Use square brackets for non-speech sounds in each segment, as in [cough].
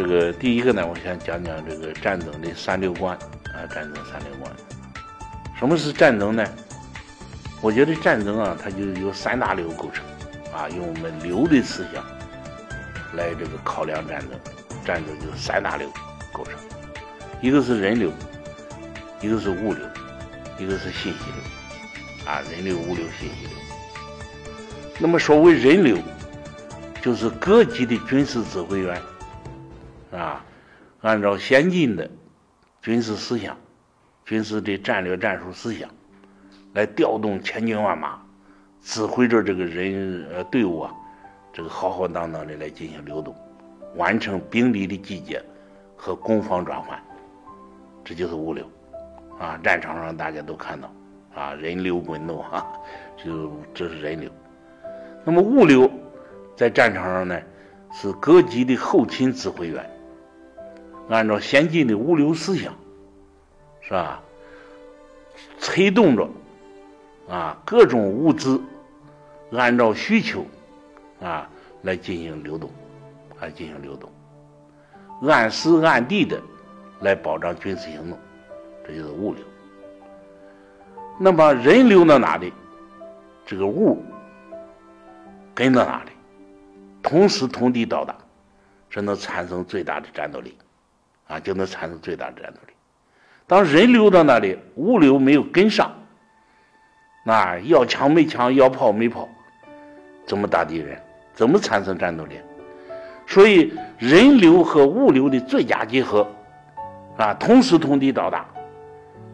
这个第一个呢，我想讲讲这个战争的三六关啊，战争三六关。什么是战争呢？我觉得战争啊，它就是由三大流构成啊，用我们流的思想来这个考量战争。战争就三大流构成，一个是人流，一个是物流，一个是信息流。啊，人流、物流、信息流。那么，所谓人流，就是各级的军事指挥员，啊，按照先进的军事思想、军事的战略战术思想，来调动千军万马，指挥着这个人呃队伍啊，这个浩浩荡荡的来进行流动，完成兵力的集结和攻防转换，这就是物流。啊，战场上大家都看到。啊，人流滚动啊，就这是人流。那么物流在战场上呢，是各级的后勤指挥员，按照先进的物流思想，是吧？推动着啊各种物资按照需求啊来进行流动，来进行流动，按时按地的来保障军事行动，这就是物流。那么人流到哪里，这个物跟到哪里，同时同地到达，这能产生最大的战斗力，啊，就能产生最大战斗力。当人流到那里，物流没有跟上，那要枪没枪，要炮没炮，怎么打敌人？怎么产生战斗力？所以人流和物流的最佳结合，啊，同时同地到达。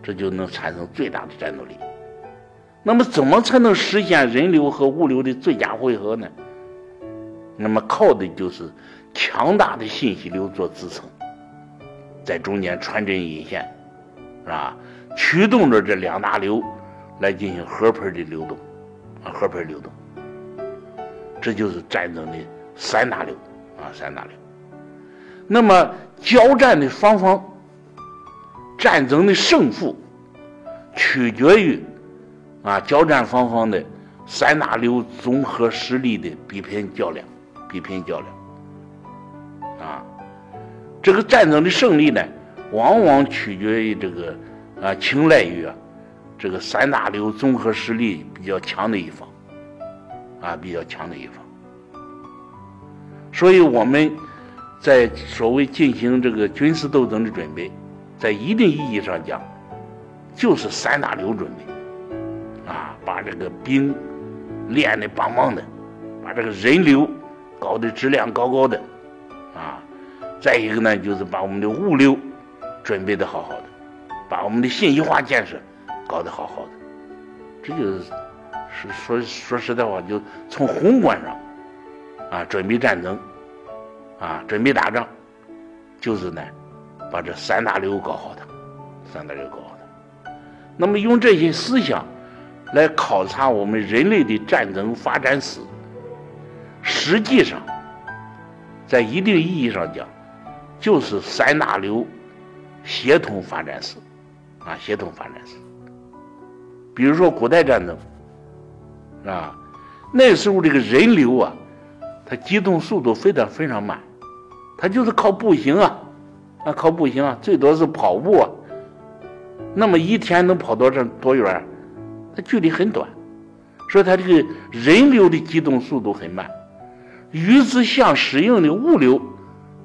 这就能产生最大的战斗力。那么，怎么才能实现人流和物流的最佳汇合呢？那么，靠的就是强大的信息流做支撑，在中间穿针引线，是吧？驱动着这两大流来进行合盆的流动，啊，合盆流动。这就是战争的三大流，啊，三大流。那么，交战的双方。战争的胜负取决于啊，交战双方的三大流综合实力的比拼较量，比拼较量。这个战争的胜利呢，往往取决于这个啊，青睐于啊，这个三大流综合实力比较强的一方，啊，比较强的一方。所以我们在所谓进行这个军事斗争的准备。在一定意义上讲，就是三大流准备，啊，把这个兵练的棒棒的，把这个人流搞得质量高高的，再一个呢，就是把我们的物流准备的好好的，把我们的信息化建设搞得好好的，这就是是说说实在话，就从宏观上啊，准备战争，啊，准备打仗，就是呢。把这三大流搞好的，三大流搞好的。那么用这些思想来考察我们人类的战争发展史，实际上，在一定意义上讲，就是三大流协同发展史啊，协同发展史。比如说古代战争，啊，那时候这个人流啊，它机动速度非常非常慢，它就是靠步行啊。啊靠步行啊，最多是跑步啊。那么一天能跑多少多远？它距离很短，所以它这个人流的机动速度很慢。与之相适应的物流，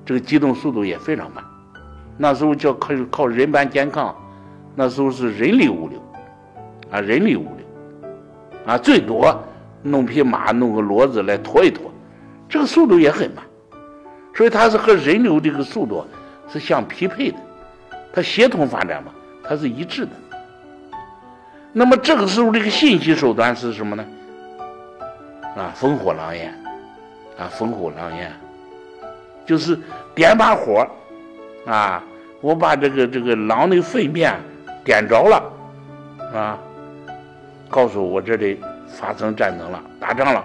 这个机动速度也非常慢。那时候叫靠靠人般肩扛，那时候是人力物流，啊，人力物流，啊，最多弄匹马，弄个骡子来拖一拖，这个速度也很慢。所以它是和人流这个速度是相匹配的，它协同发展嘛，它是一致的。那么这个时候这个信息手段是什么呢？啊，烽火狼烟，啊，烽火狼烟，就是点把火，啊，我把这个这个狼的粪便点着了，啊，告诉我这里发生战争了，打仗了，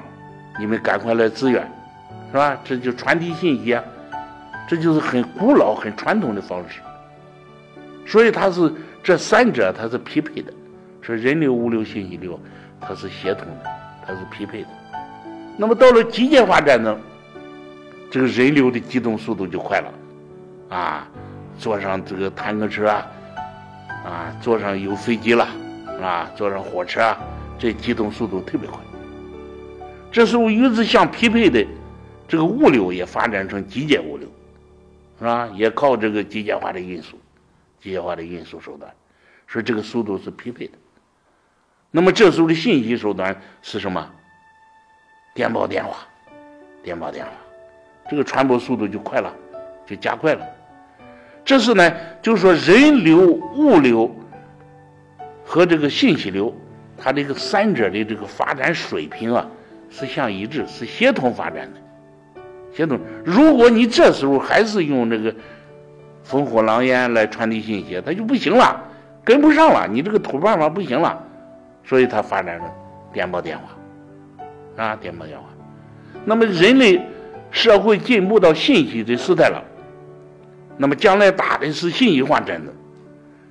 你们赶快来支援。是吧？这就传递信息，这就是很古老、很传统的方式。所以它是这三者，它是匹配的，是人流、物流、信息流，它是协同的，它是匹配的。那么到了机械化战争，这个人流的机动速度就快了，啊，坐上这个坦克车啊，啊，坐上有飞机了，啊，坐上火车啊，这机动速度特别快。这时候与之相匹配的。这个物流也发展成机械物流，是吧？也靠这个机械化的运输，机械化的运输手段，所以这个速度是匹配的。那么这时候的信息手段是什么？电报电话，电报电话，这个传播速度就快了，就加快了。这是呢，就是说人流、物流和这个信息流，它这个三者的这个发展水平啊，是相一致，是协同发展的。协同，如果你这时候还是用这个烽火狼烟来传递信息，它就不行了，跟不上了，你这个土办法不行了，所以它发展成电报电话，啊，电报电话。那么人类社会进步到信息的时代了，那么将来打的是信息化战争，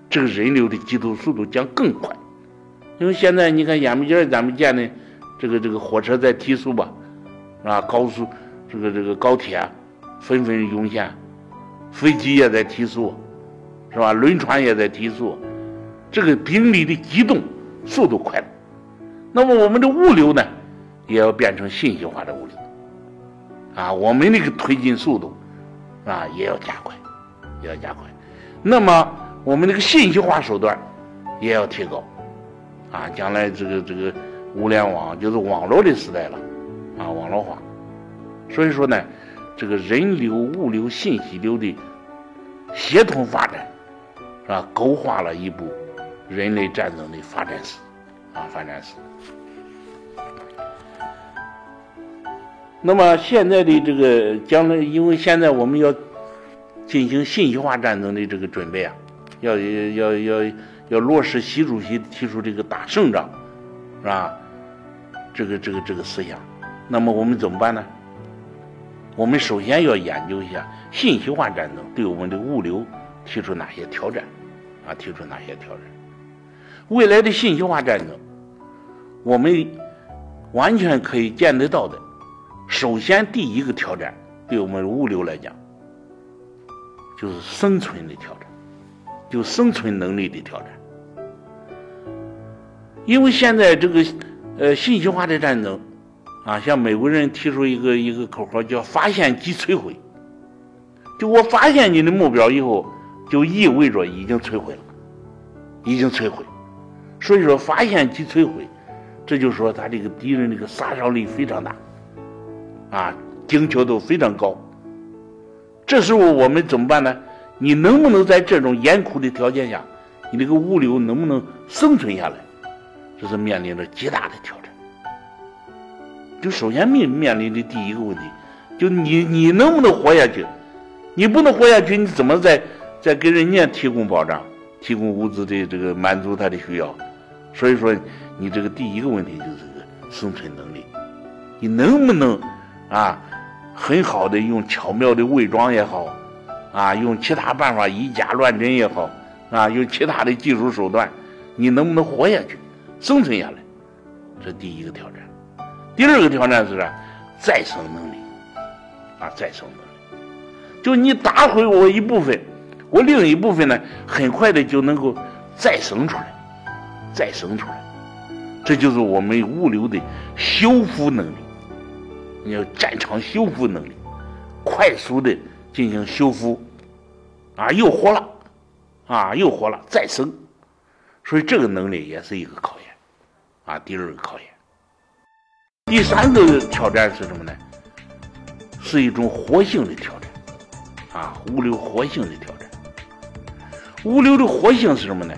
这个人流的机动速度将更快，因为现在你看眼不见咱们见的这个这个火车在提速吧，啊，高速。这个这个高铁纷纷涌现，飞机也在提速，是吧？轮船也在提速，这个兵力的机动速度快了。那么我们的物流呢，也要变成信息化的物流，啊，我们那个推进速度啊也要加快，也要加快。那么我们那个信息化手段也要提高，啊，将来这个这个物联网就是网络的时代了，啊，网络化。所以说呢，这个人流、物流、信息流的协同发展，是吧？勾画了一部人类战争的发展史，啊，发展史。那么现在的这个将来，因为现在我们要进行信息化战争的这个准备啊，要要要要落实习主席提出这个打胜仗，是吧？这个这个这个思想，那么我们怎么办呢？我们首先要研究一下信息化战争对我们的物流提出哪些挑战，啊，提出哪些挑战？未来的信息化战争，我们完全可以见得到的。首先，第一个挑战对我们物流来讲，就是生存的挑战，就生存能力的挑战。因为现在这个呃信息化的战争。啊，像美国人提出一个一个口号叫“发现即摧毁”，就我发现你的目标以后，就意味着已经摧毁了，已经摧毁。所以说，发现即摧毁，这就说他这个敌人这个杀伤力非常大，啊，精确度非常高。这时候我们怎么办呢？你能不能在这种严酷的条件下，你这个物流能不能生存下来？这是面临着极大的挑战。就首先面面临的第一个问题，就你你能不能活下去？你不能活下去，你怎么在在给人家提供保障、提供物资的这个满足他的需要？所以说，你这个第一个问题就是这个生存能力，你能不能啊很好的用巧妙的伪装也好，啊用其他办法以假乱真也好，啊用其他的技术手段，你能不能活下去、生存下来？这第一个挑战。第二个挑战是啥？再生能力啊，再生能力，就你打毁我一部分，我另一部分呢，很快的就能够再生出来，再生出来，这就是我们物流的修复能力你要战场修复能力，快速的进行修复，啊，又活了，啊，又活了，再生，所以这个能力也是一个考验，啊，第二个考验。第三个挑战是什么呢？是一种活性的挑战，啊，物流活性的挑战。物流的活性是什么呢？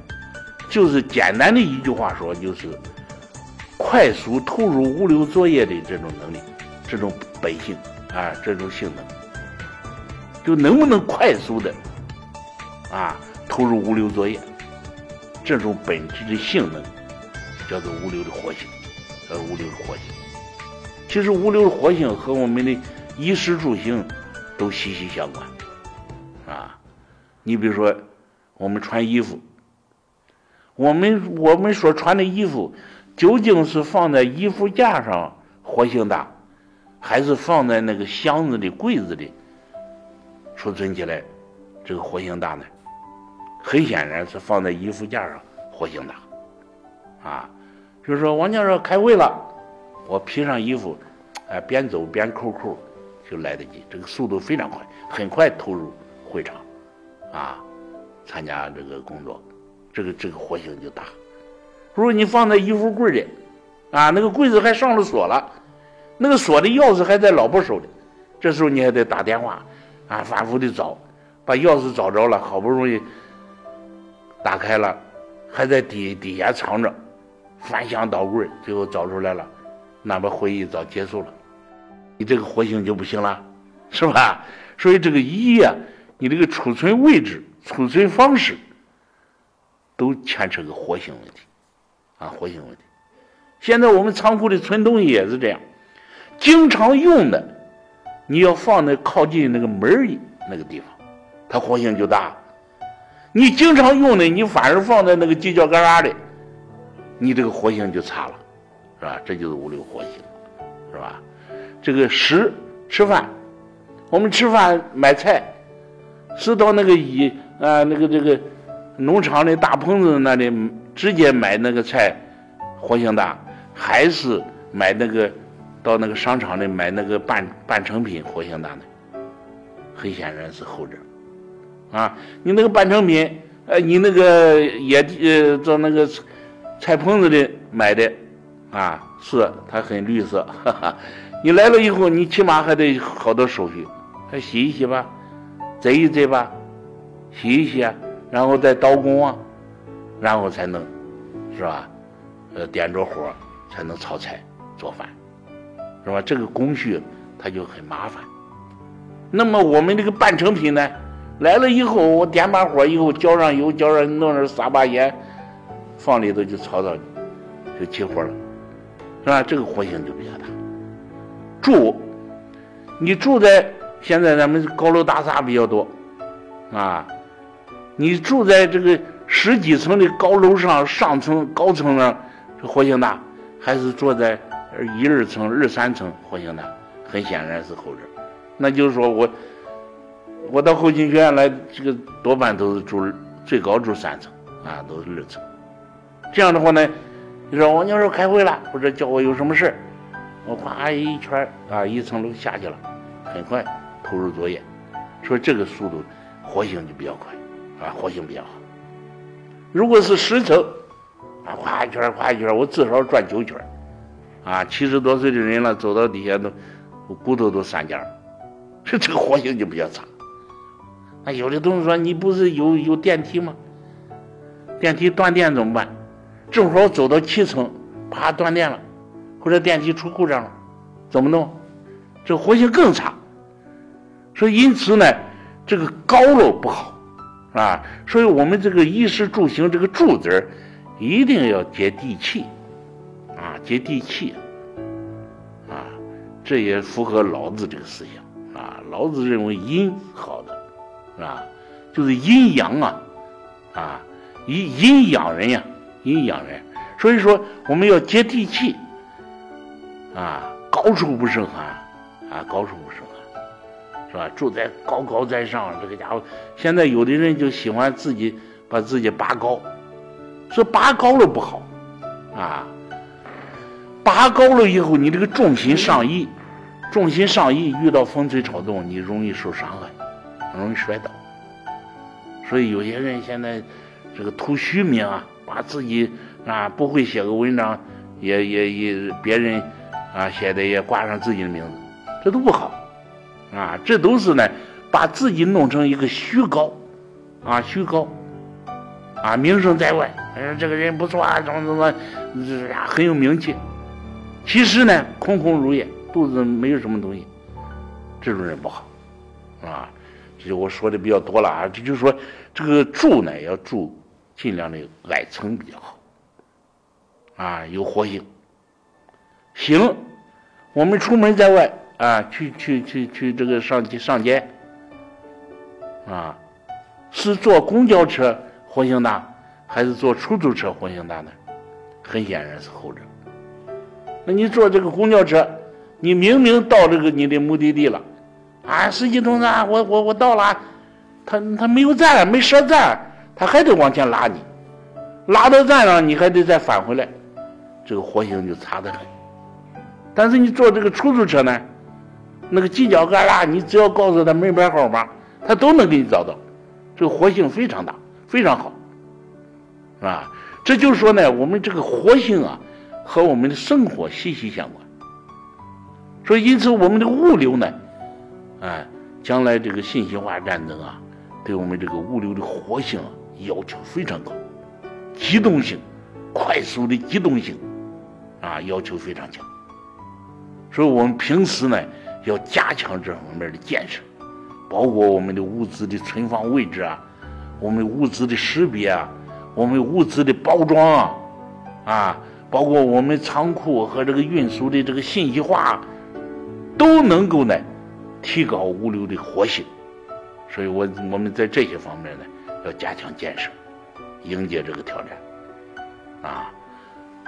就是简单的一句话说，就是快速投入物流作业的这种能力，这种本性啊，这种性能，就能不能快速的啊投入物流作业，这种本质的性能叫做物流的活性，呃，物流的活性。其实物流的活性和我们的衣食住行都息息相关，啊，你比如说我们穿衣服。我们我们所穿的衣服，究竟是放在衣服架上活性大，还是放在那个箱子里、柜子里储存起来，这个活性大呢？很显然是放在衣服架上活性大，啊，就是说王教授开会了，我披上衣服，哎，边走边扣扣就来得及，这个速度非常快，很快投入会场，啊，参加这个工作。这个这个活性就大。如果你放在衣服柜里，啊，那个柜子还上了锁了，那个锁的钥匙还在老婆手里，这时候你还得打电话，啊，反复的找，把钥匙找着了，好不容易打开了，还在底底下藏着，翻箱倒柜，最后找出来了，那么会议早结束了，你这个活性就不行了，是吧？所以这个一呀，你这个储存位置、储存方式。都牵扯个活性问题，啊，活性问题。现在我们仓库里存东西也是这样，经常用的，你要放在靠近那个门儿那个地方，它活性就大。你经常用的，你反而放在那个犄角旮旯里，你这个活性就差了，是吧？这就是物流活性，是吧？这个食吃饭，我们吃饭买菜，是到那个一啊那个这个。农场的大棚子那里直接买那个菜，活性大，还是买那个到那个商场里买那个半半成品活性炭呢？很显然是后者。啊，你那个半成品，呃，你那个野地呃，到那个菜棚子里买的，啊，是它很绿色，[laughs] 哈哈。你来了以后，你起码还得好多手续，还洗一洗吧，摘一摘吧，洗一洗。然后再刀工啊，然后才能，是吧？呃，点着火才能炒菜做饭，是吧？这个工序它就很麻烦。那么我们这个半成品呢，来了以后，我点把火以后，浇上油，浇上弄上撒把盐，放里头就炒炒，就起火了，是吧？这个活性就比较大。住，你住在现在咱们高楼大厦比较多，啊。你住在这个十几层的高楼上，上层高层上，这活性大，还是住在一二层、二三层活性大？很显然是后者。那就是说我，我到后勤学院来，这个多半都是住最高住三层啊，都是二层。这样的话呢，你说王教授开会了，或者叫我有什么事我夸一圈啊，一层楼下去了，很快投入作业，所以这个速度活性就比较快。啊，活性比较好。如果是十层，啊，夸一圈夸一圈，我至少转九圈啊，七十多岁的人了，走到底下都骨头都散架这 [laughs] 这个活性就比较差。那有的同学说，你不是有有电梯吗？电梯断电怎么办？正好走到七层，啪断电了，或者电梯出故障了，怎么弄？这活性更差。所以因此呢，这个高楼不好。啊，所以我们这个衣食住行这个住字，一定要接地气，接地气，啊，这也符合老子这个思想，啊，老子认为阴好的，是吧？就是阴阳啊，啊，阴阴养人呀，阴养人，所以说我们要接地气，啊，高处不胜寒，啊，高处不胜寒。是吧？住在高高在上，这个家伙，现在有的人就喜欢自己把自己拔高，说拔高了不好，啊，拔高了以后你这个重心上移，重心上移，遇到风吹草动，你容易受伤害，容易摔倒。所以有些人现在这个图虚名啊，把自己啊不会写个文章，也也也别人啊写的也挂上自己的名字，这都不好。啊，这都是呢把自己弄成一个虚高啊虚高。啊名声在外，哎这个人不错啊，怎么怎么这很有名气，其实呢空空如也，肚子没有什么东西，这种人不好啊。这就我说的比较多了啊，这就是说，这个住呢要住尽量的矮层比较好，啊，有活性。行，我们出门在外啊，去去去去这个上上街，啊，是坐公交车活性大，还是坐出租车活性大呢？很显然是后者。那你坐这个公交车，你明明到这个你的目的地了。啊，司机同志，我我我到了，他他没有站，没设站，他还得往前拉你，拉到站上，你还得再返回来，这个活性就差得很。但是你坐这个出租车呢，那个犄角旮旯，你只要告诉他门牌号码，他都能给你找到，这个活性非常大，非常好，啊，这就是说呢，我们这个活性啊，和我们的生活息息相关。所以，因此我们的物流呢。哎，将来这个信息化战争啊，对我们这个物流的活性要求非常高，机动性、快速的机动性啊，要求非常强。所以我们平时呢，要加强这方面的建设，包括我们的物资的存放位置啊，我们物资的识别啊，我们物资的包装啊，啊，包括我们仓库和这个运输的这个信息化，都能够呢。提高物流的活性，所以我我们在这些方面呢，要加强建设，迎接这个挑战。啊，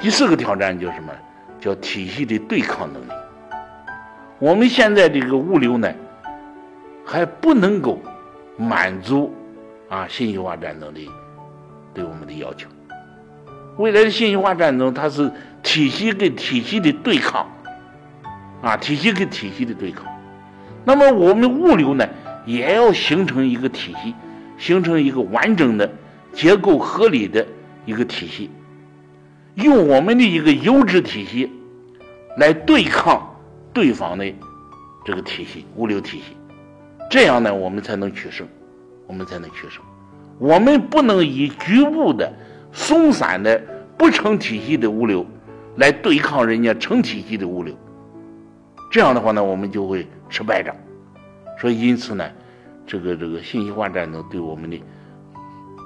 第四个挑战叫什么？叫体系的对抗能力。我们现在这个物流呢，还不能够满足啊信息化战争的对我们的要求。未来的信息化战争，它是体系跟体系的对抗，啊，体系跟体系的对抗。那么我们物流呢，也要形成一个体系，形成一个完整的、结构合理的一个体系，用我们的一个优质体系来对抗对方的这个体系物流体系，这样呢，我们才能取胜，我们才能取胜。我们不能以局部的、松散的、不成体系的物流来对抗人家成体系的物流。这样的话呢，我们就会吃败仗。所以，因此呢，这个这个信息化战争对我们的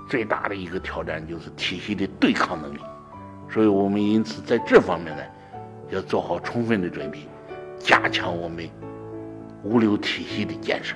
最大的一个挑战就是体系的对抗能力。所以我们因此在这方面呢，要做好充分的准备，加强我们物流体系的建设。